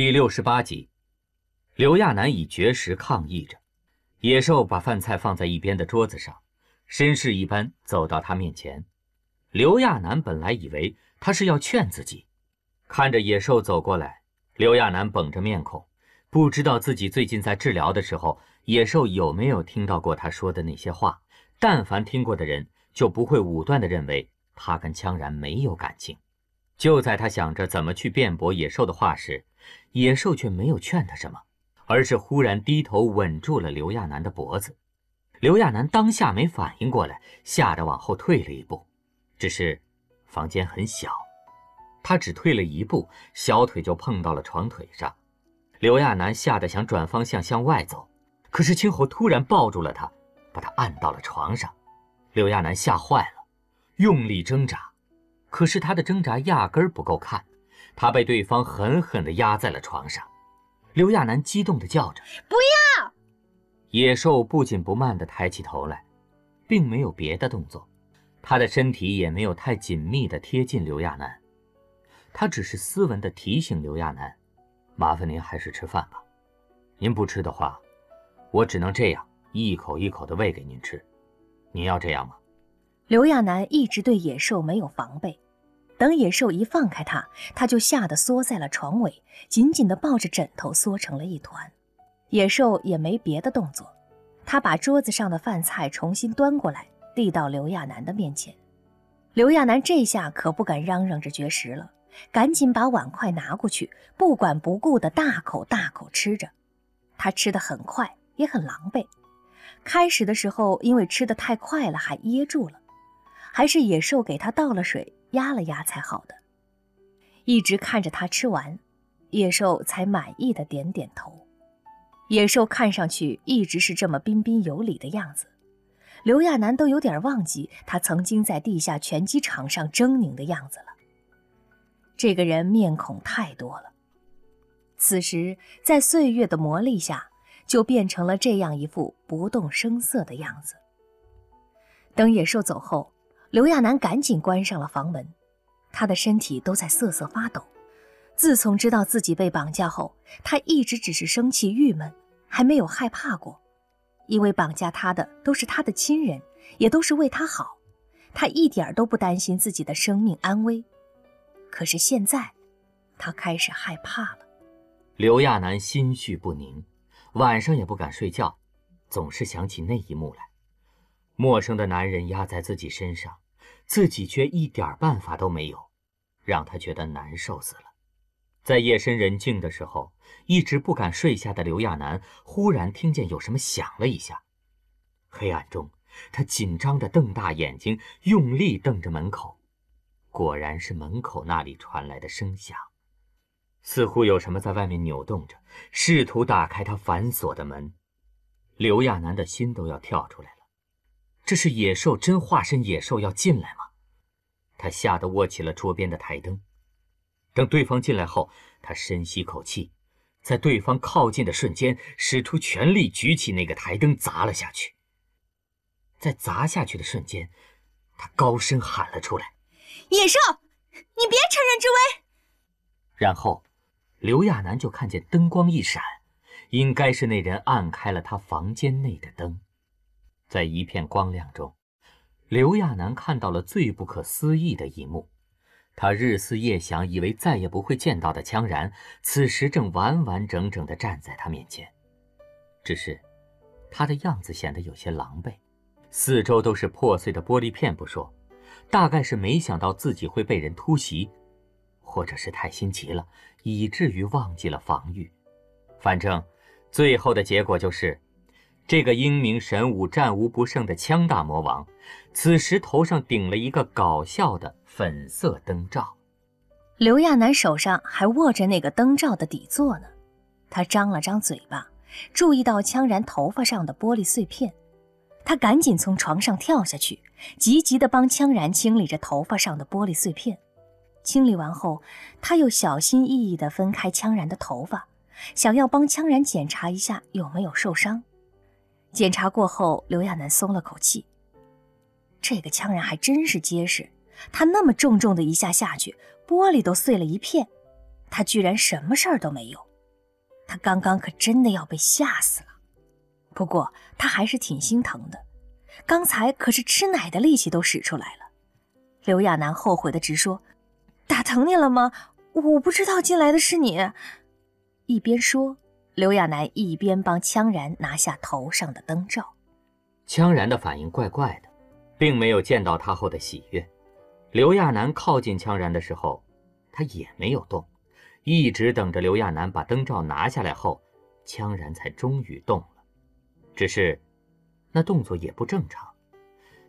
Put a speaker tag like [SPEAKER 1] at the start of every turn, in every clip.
[SPEAKER 1] 第六十八集，刘亚楠以绝食抗议着。野兽把饭菜放在一边的桌子上，绅士一般走到他面前。刘亚楠本来以为他是要劝自己，看着野兽走过来，刘亚楠绷着面孔，不知道自己最近在治疗的时候，野兽有没有听到过他说的那些话。但凡听过的人，就不会武断地认为他跟羌然没有感情。就在他想着怎么去辩驳野兽的话时，野兽却没有劝他什么，而是忽然低头吻住了刘亚楠的脖子。刘亚楠当下没反应过来，吓得往后退了一步。只是房间很小，他只退了一步，小腿就碰到了床腿上。刘亚楠吓得想转方向向外走，可是青侯突然抱住了他，把他按到了床上。刘亚楠吓坏了，用力挣扎。可是他的挣扎压根儿不够看，他被对方狠狠地压在了床上。刘亚楠激动地叫着：“
[SPEAKER 2] 不要！”
[SPEAKER 1] 野兽不紧不慢地抬起头来，并没有别的动作，他的身体也没有太紧密地贴近刘亚楠，他只是斯文地提醒刘亚楠：“麻烦您还是吃饭吧，您不吃的话，我只能这样一口一口地喂给您吃。您要这样吗？”
[SPEAKER 3] 刘亚楠一直对野兽没有防备，等野兽一放开他，他就吓得缩在了床尾，紧紧地抱着枕头缩成了一团。野兽也没别的动作，他把桌子上的饭菜重新端过来，递到刘亚楠的面前。刘亚楠这下可不敢嚷嚷着绝食了，赶紧把碗筷拿过去，不管不顾地大口大口吃着。他吃得很快，也很狼狈。开始的时候，因为吃得太快了，还噎住了。还是野兽给他倒了水，压了压才好的。一直看着他吃完，野兽才满意的点点头。野兽看上去一直是这么彬彬有礼的样子，刘亚楠都有点忘记他曾经在地下拳击场上狰狞的样子了。这个人面孔太多了，此时在岁月的磨砺下，就变成了这样一副不动声色的样子。等野兽走后。刘亚楠赶紧关上了房门，他的身体都在瑟瑟发抖。自从知道自己被绑架后，他一直只是生气郁闷，还没有害怕过，因为绑架他的都是他的亲人，也都是为他好，他一点都不担心自己的生命安危。可是现在，他开始害怕了。
[SPEAKER 1] 刘亚楠心绪不宁，晚上也不敢睡觉，总是想起那一幕来。陌生的男人压在自己身上，自己却一点办法都没有，让他觉得难受死了。在夜深人静的时候，一直不敢睡下的刘亚楠忽然听见有什么响了一下。黑暗中，他紧张地瞪大眼睛，用力瞪着门口。果然是门口那里传来的声响，似乎有什么在外面扭动着，试图打开他反锁的门。刘亚楠的心都要跳出来了。这是野兽真化身野兽要进来吗？他吓得握起了桌边的台灯。等对方进来后，他深吸口气，在对方靠近的瞬间，使出全力举起那个台灯砸了下去。在砸下去的瞬间，他高声喊了出来：“
[SPEAKER 2] 野兽，你别趁人之危！”
[SPEAKER 1] 然后，刘亚楠就看见灯光一闪，应该是那人按开了他房间内的灯。在一片光亮中，刘亚楠看到了最不可思议的一幕：他日思夜想、以为再也不会见到的羌然，此时正完完整整地站在他面前。只是，他的样子显得有些狼狈，四周都是破碎的玻璃片不说，大概是没想到自己会被人突袭，或者是太心急了，以至于忘记了防御。反正，最后的结果就是。这个英明神武、战无不胜的枪大魔王，此时头上顶了一个搞笑的粉色灯罩。
[SPEAKER 3] 刘亚楠手上还握着那个灯罩的底座呢，他张了张嘴巴，注意到羌然头发上的玻璃碎片，他赶紧从床上跳下去，急急地帮羌然清理着头发上的玻璃碎片。清理完后，他又小心翼翼地分开羌然的头发，想要帮羌然检查一下有没有受伤。检查过后，刘亚楠松了口气。这个枪人还真是结实，他那么重重的一下下去，玻璃都碎了一片，他居然什么事儿都没有。他刚刚可真的要被吓死了。不过他还是挺心疼的，刚才可是吃奶的力气都使出来了。刘亚楠后悔的直说：“打疼你了吗？我不知道进来的是你。”一边说，刘亚楠一边帮羌然拿下头上的灯罩。
[SPEAKER 1] 羌然的反应怪怪的，并没有见到他后的喜悦。刘亚楠靠近羌然的时候，他也没有动，一直等着刘亚楠把灯罩拿下来后，羌然才终于动了。只是，那动作也不正常。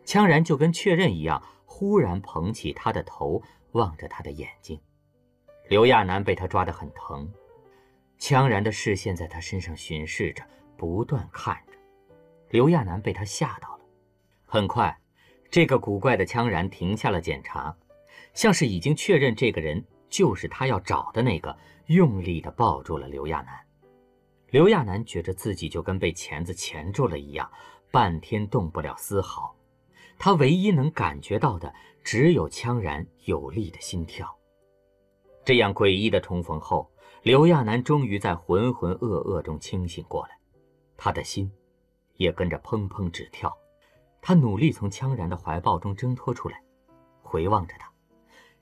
[SPEAKER 1] 羌然就跟确认一样，忽然捧起他的头，望着他的眼睛。刘亚楠被他抓得很疼，羌然的视线在他身上巡视着，不断看着。刘亚楠被他吓到了。很快，这个古怪的羌然停下了检查，像是已经确认这个人就是他要找的那个，用力地抱住了刘亚楠。刘亚楠觉着自己就跟被钳子钳住了一样，半天动不了丝毫。他唯一能感觉到的只有羌然有力的心跳。这样诡异的重逢后，刘亚楠终于在浑浑噩噩中清醒过来，他的心也跟着砰砰直跳。他努力从羌然的怀抱中挣脱出来，回望着他，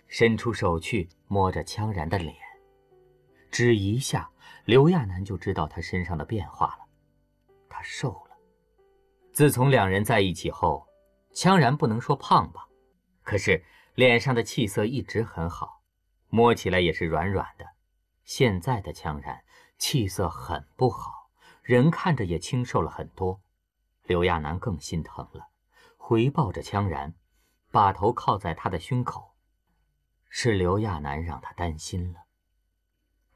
[SPEAKER 1] 伸出手去摸着羌然的脸，只一下。刘亚楠就知道他身上的变化了，他瘦了。自从两人在一起后，羌然不能说胖吧，可是脸上的气色一直很好，摸起来也是软软的。现在的羌然气色很不好，人看着也清瘦了很多。刘亚楠更心疼了，回抱着羌然，把头靠在他的胸口。是刘亚楠让他担心了。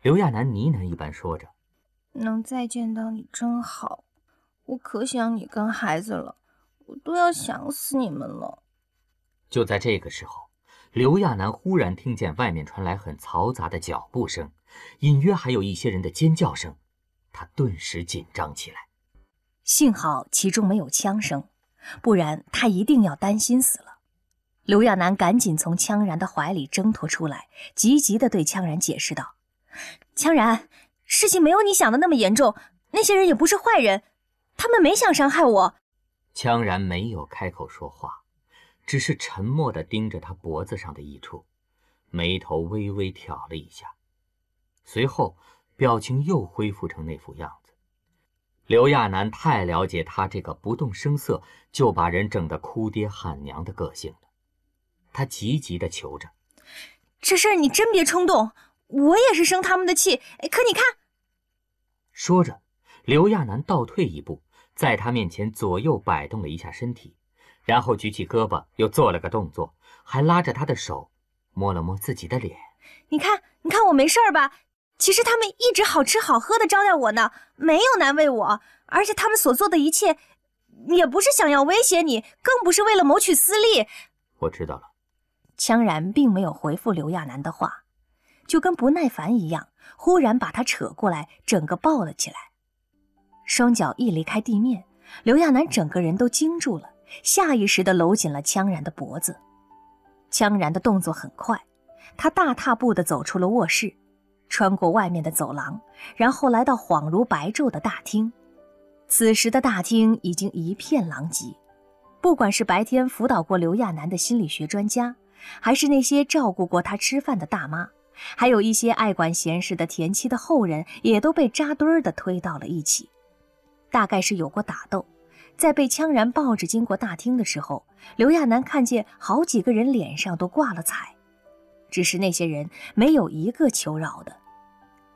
[SPEAKER 1] 刘亚楠呢喃一般说着：“
[SPEAKER 2] 能再见到你真好，我可想你跟孩子了，我都要想死你们了。”
[SPEAKER 1] 就在这个时候，刘亚楠忽然听见外面传来很嘈杂的脚步声，隐约还有一些人的尖叫声，他顿时紧张起来。
[SPEAKER 3] 幸好其中没有枪声，不然他一定要担心死了。刘亚楠赶紧从羌然的怀里挣脱出来，急急地对羌然解释道。羌然，事情没有你想的那么严重，那些人也不是坏人，他们没想伤害我。
[SPEAKER 1] 羌然没有开口说话，只是沉默地盯着他脖子上的一处，眉头微微挑了一下，随后表情又恢复成那副样子。刘亚楠太了解他这个不动声色就把人整得哭爹喊娘的个性了，他急急地求着：“
[SPEAKER 2] 这事儿你真别冲动。”我也是生他们的气，可你看。
[SPEAKER 1] 说着，刘亚楠倒退一步，在他面前左右摆动了一下身体，然后举起胳膊，又做了个动作，还拉着他的手，摸了摸自己的脸。
[SPEAKER 2] 你看，你看我没事吧？其实他们一直好吃好喝的招待我呢，没有难为我。而且他们所做的一切，也不是想要威胁你，更不是为了谋取私利。
[SPEAKER 1] 我知道了。
[SPEAKER 3] 羌然并没有回复刘亚楠的话。就跟不耐烦一样，忽然把他扯过来，整个抱了起来。双脚一离开地面，刘亚楠整个人都惊住了，下意识地搂紧了羌然的脖子。羌然的动作很快，他大踏步地走出了卧室，穿过外面的走廊，然后来到恍如白昼的大厅。此时的大厅已经一片狼藉，不管是白天辅导过刘亚楠的心理学专家，还是那些照顾过他吃饭的大妈。还有一些爱管闲事的田七的后人，也都被扎堆儿的推到了一起。大概是有过打斗，在被羌然抱着经过大厅的时候，刘亚楠看见好几个人脸上都挂了彩，只是那些人没有一个求饶的。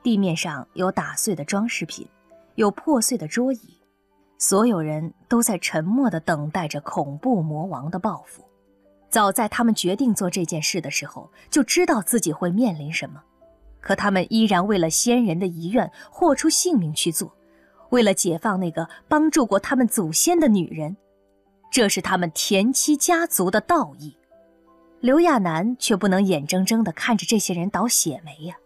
[SPEAKER 3] 地面上有打碎的装饰品，有破碎的桌椅，所有人都在沉默地等待着恐怖魔王的报复。早在他们决定做这件事的时候，就知道自己会面临什么，可他们依然为了先人的遗愿，豁出性命去做，为了解放那个帮助过他们祖先的女人，这是他们田七家族的道义。刘亚楠却不能眼睁睁地看着这些人倒血霉呀，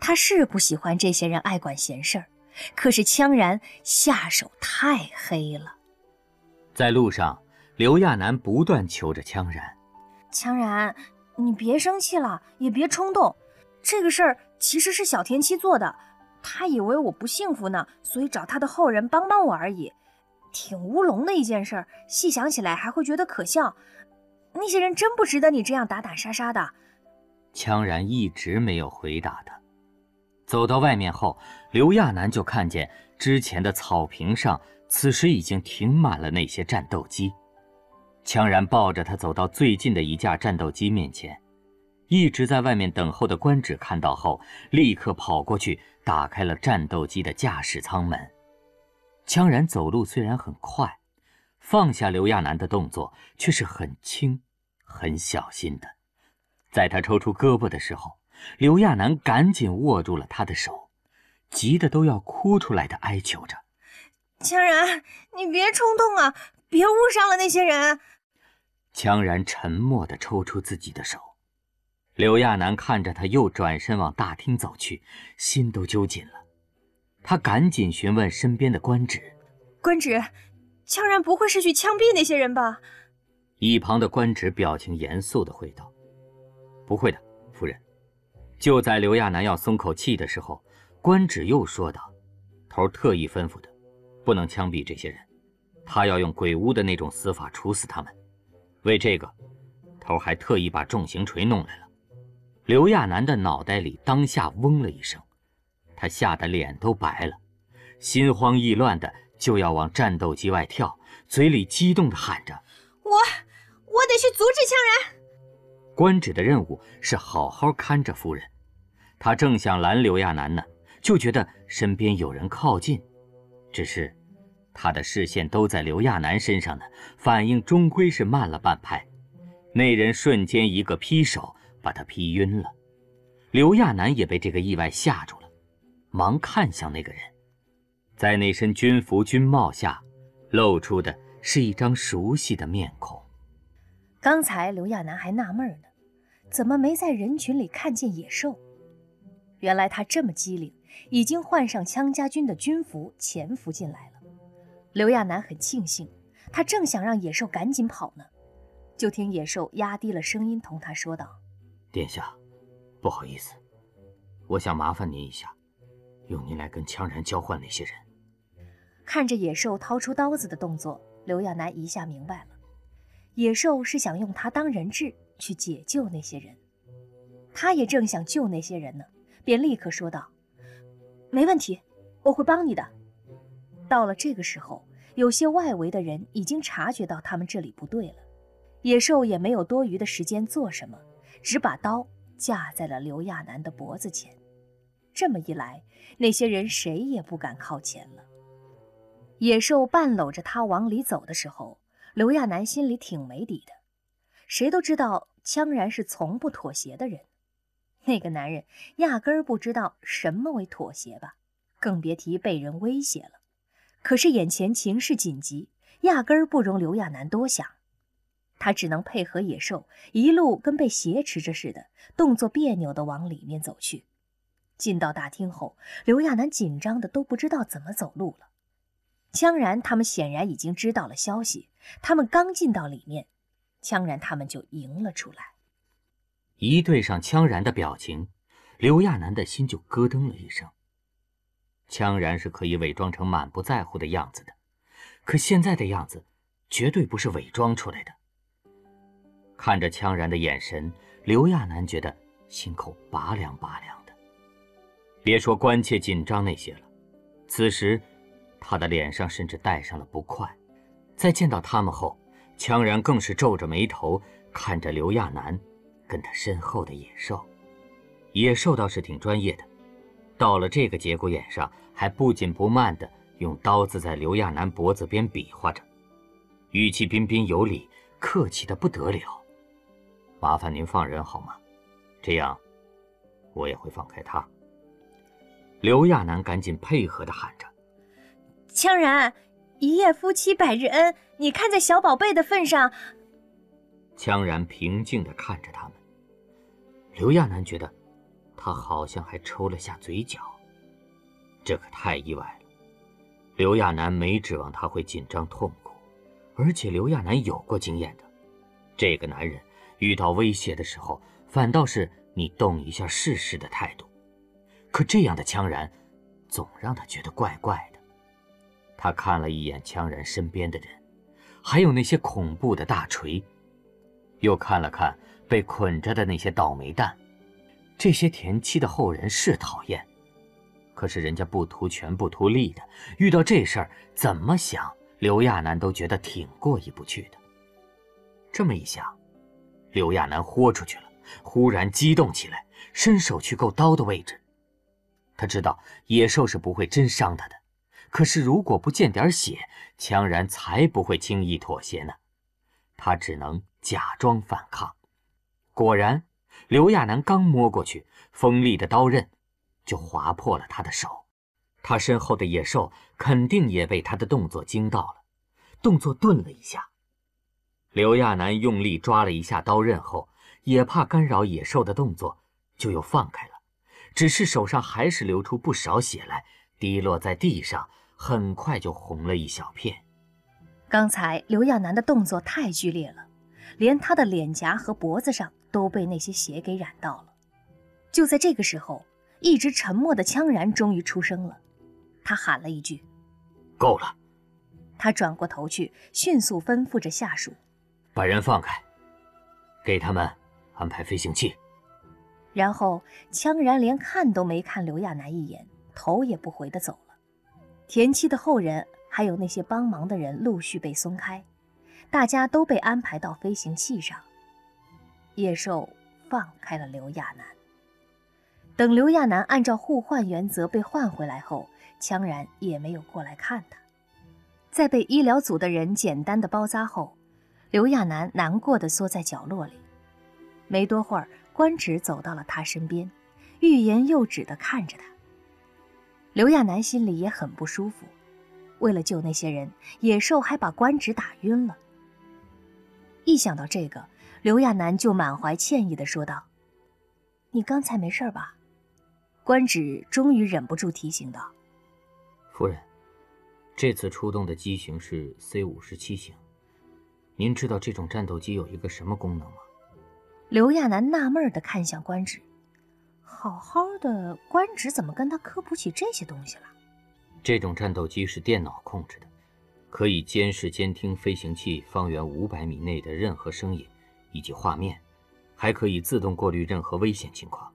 [SPEAKER 3] 他是不喜欢这些人爱管闲事儿，可是羌然下手太黑了，
[SPEAKER 1] 在路上。刘亚楠不断求着羌然：“
[SPEAKER 2] 羌然，你别生气了，也别冲动。这个事儿其实是小田七做的，他以为我不幸福呢，所以找他的后人帮帮我而已，挺乌龙的一件事。细想起来还会觉得可笑。那些人真不值得你这样打打杀杀的。
[SPEAKER 1] 羌然一直没有回答他。走到外面后，刘亚楠就看见之前的草坪上，此时已经停满了那些战斗机。羌然抱着他走到最近的一架战斗机面前。一直在外面等候的官职看到后，立刻跑过去打开了战斗机的驾驶舱门。羌然走路虽然很快，放下刘亚楠的动作却是很轻、很小心的。在他抽出胳膊的时候，刘亚楠赶紧握住了他的手，急得都要哭出来的哀求着：“
[SPEAKER 2] 羌然，你别冲动啊，别误伤了那些人。”
[SPEAKER 1] 羌然沉默地抽出自己的手。刘亚楠看着他，又转身往大厅走去，心都揪紧了。他赶紧询问身边的官职：“
[SPEAKER 2] 官职，羌然不会是去枪毙那些人吧？”
[SPEAKER 1] 一旁的官职表情严肃地回道：“不会的，夫人。”就在刘亚楠要松口气的时候，官职又说道：“头特意吩咐的，不能枪毙这些人，他要用鬼屋的那种死法处死他们。为这个，头还特意把重刑锤弄来了。”刘亚楠的脑袋里当下嗡了一声，他吓得脸都白了，心慌意乱的就要往战斗机外跳，嘴里激动的喊着：“
[SPEAKER 2] 我，我得去阻止羌人。”
[SPEAKER 1] 官职的任务是好好看着夫人，他正想拦刘亚楠呢，就觉得身边有人靠近，只是他的视线都在刘亚楠身上呢，反应终归是慢了半拍，那人瞬间一个劈手。把他劈晕了，刘亚楠也被这个意外吓住了，忙看向那个人，在那身军服军帽下，露出的是一张熟悉的面孔。
[SPEAKER 3] 刚才刘亚楠还纳闷呢，怎么没在人群里看见野兽？原来他这么机灵，已经换上羌家军的军服潜伏进来了。刘亚楠很庆幸，他正想让野兽赶紧跑呢，就听野兽压低了声音同他说道。
[SPEAKER 1] 殿下，不好意思，我想麻烦您一下，用您来跟羌然交换那些人。
[SPEAKER 3] 看着野兽掏出刀子的动作，刘亚楠一下明白了，野兽是想用他当人质去解救那些人。他也正想救那些人呢，便立刻说道：“没问题，我会帮你的。”到了这个时候，有些外围的人已经察觉到他们这里不对了，野兽也没有多余的时间做什么。只把刀架在了刘亚楠的脖子前，这么一来，那些人谁也不敢靠前了。野兽半搂着他往里走的时候，刘亚楠心里挺没底的。谁都知道羌然是从不妥协的人，那个男人压根儿不知道什么为妥协吧，更别提被人威胁了。可是眼前情势紧急，压根儿不容刘亚楠多想。他只能配合野兽，一路跟被挟持着似的，动作别扭地往里面走去。进到大厅后，刘亚楠紧张的都不知道怎么走路了。羌然他们显然已经知道了消息，他们刚进到里面，羌然他们就迎了出来。
[SPEAKER 1] 一对上羌然的表情，刘亚楠的心就咯噔了一声。羌然是可以伪装成满不在乎的样子的，可现在的样子，绝对不是伪装出来的。看着羌然的眼神，刘亚楠觉得心口拔凉拔凉的。别说关切紧张那些了，此时他的脸上甚至带上了不快。在见到他们后，羌然更是皱着眉头看着刘亚楠，跟他身后的野兽。野兽倒是挺专业的，到了这个节骨眼上，还不紧不慢的用刀子在刘亚楠脖子边比划着，语气彬彬有礼，客气的不得了。麻烦您放人好吗？这样，我也会放开他。刘亚楠赶紧配合的喊着：“
[SPEAKER 2] 羌然，一夜夫妻百日恩，你看在小宝贝的份上。”
[SPEAKER 1] 羌然平静的看着他们。刘亚楠觉得，他好像还抽了下嘴角。这可太意外了。刘亚楠没指望他会紧张痛苦，而且刘亚楠有过经验的，这个男人。遇到威胁的时候，反倒是你动一下试试的态度。可这样的羌然，总让他觉得怪怪的。他看了一眼羌然身边的人，还有那些恐怖的大锤，又看了看被捆着的那些倒霉蛋。这些田七的后人是讨厌，可是人家不图权不图利的，遇到这事儿怎么想，刘亚楠都觉得挺过意不去的。这么一想，刘亚楠豁出去了，忽然激动起来，伸手去够刀的位置。他知道野兽是不会真伤他的，可是如果不见点血，羌然才不会轻易妥协呢。他只能假装反抗。果然。刘亚楠刚摸过去，锋利的刀刃就划破了他的手。他身后的野兽肯定也被他的动作惊到了，动作顿了一下。刘亚楠用力抓了一下刀刃后，也怕干扰野兽的动作，就又放开了。只是手上还是流出不少血来，滴落在地上，很快就红了一小片。
[SPEAKER 3] 刚才刘亚楠的动作太剧烈了，连他的脸颊和脖子上。都被那些血给染到了。就在这个时候，一直沉默的羌然终于出声了，他喊了一句：“
[SPEAKER 1] 够了。”
[SPEAKER 3] 他转过头去，迅速吩咐着下属：“
[SPEAKER 1] 把人放开，给他们安排飞行器。”
[SPEAKER 3] 然后羌然连看都没看刘亚楠一眼，头也不回的走了。田七的后人还有那些帮忙的人陆续被松开，大家都被安排到飞行器上。野兽放开了刘亚楠。等刘亚楠按照互换原则被换回来后，羌然也没有过来看他。在被医疗组的人简单的包扎后，刘亚楠难过的缩在角落里。没多会儿，官职走到了他身边，欲言又止的看着他。刘亚楠心里也很不舒服。为了救那些人，野兽还把官职打晕了。一想到这个，刘亚楠就满怀歉意的说道：“你刚才没事吧？”官职终于忍不住提醒道：“
[SPEAKER 1] 夫人，这次出动的机型是 C 五十七型。您知道这种战斗机有一个什么功能吗？”
[SPEAKER 3] 刘亚楠纳闷的看向官职，好好的官职怎么跟他科普起这些东西了？
[SPEAKER 1] 这种战斗机是电脑控制的，可以监视、监听飞行器方圆五百米内的任何声音。以及画面，还可以自动过滤任何危险情况。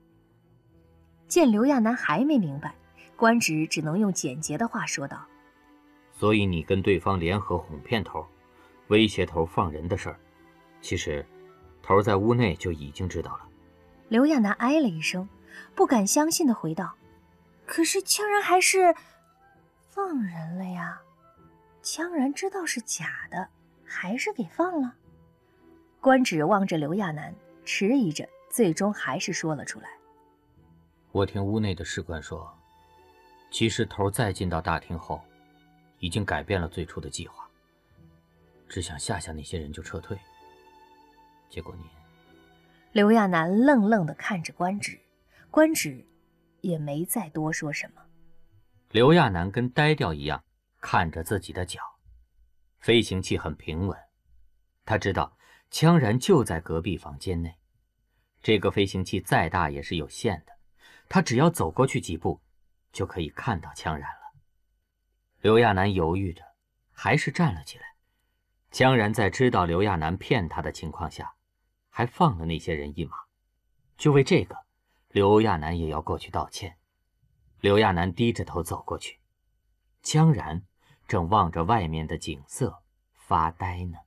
[SPEAKER 3] 见刘亚楠还没明白，官职只能用简洁的话说道：“
[SPEAKER 1] 所以你跟对方联合哄骗头，威胁头放人的事儿，其实头在屋内就已经知道了。”
[SPEAKER 3] 刘亚楠哎了一声，不敢相信的回道：“可是羌然还是放人了呀？羌然知道是假的，还是给放了？”官职望着刘亚楠，迟疑着，最终还是说了出来：“
[SPEAKER 1] 我听屋内的士官说，其实头再进到大厅后，已经改变了最初的计划，只想吓吓那些人就撤退。结果你……”
[SPEAKER 3] 刘亚楠愣愣地看着官职，官职也没再多说什么。
[SPEAKER 1] 刘亚楠跟呆掉一样看着自己的脚，飞行器很平稳，他知道。羌然就在隔壁房间内，这个飞行器再大也是有限的，他只要走过去几步，就可以看到羌然了。刘亚楠犹豫着，还是站了起来。江然在知道刘亚楠骗他的情况下，还放了那些人一马，就为这个，刘亚楠也要过去道歉。刘亚楠低着头走过去，江然正望着外面的景色发呆呢。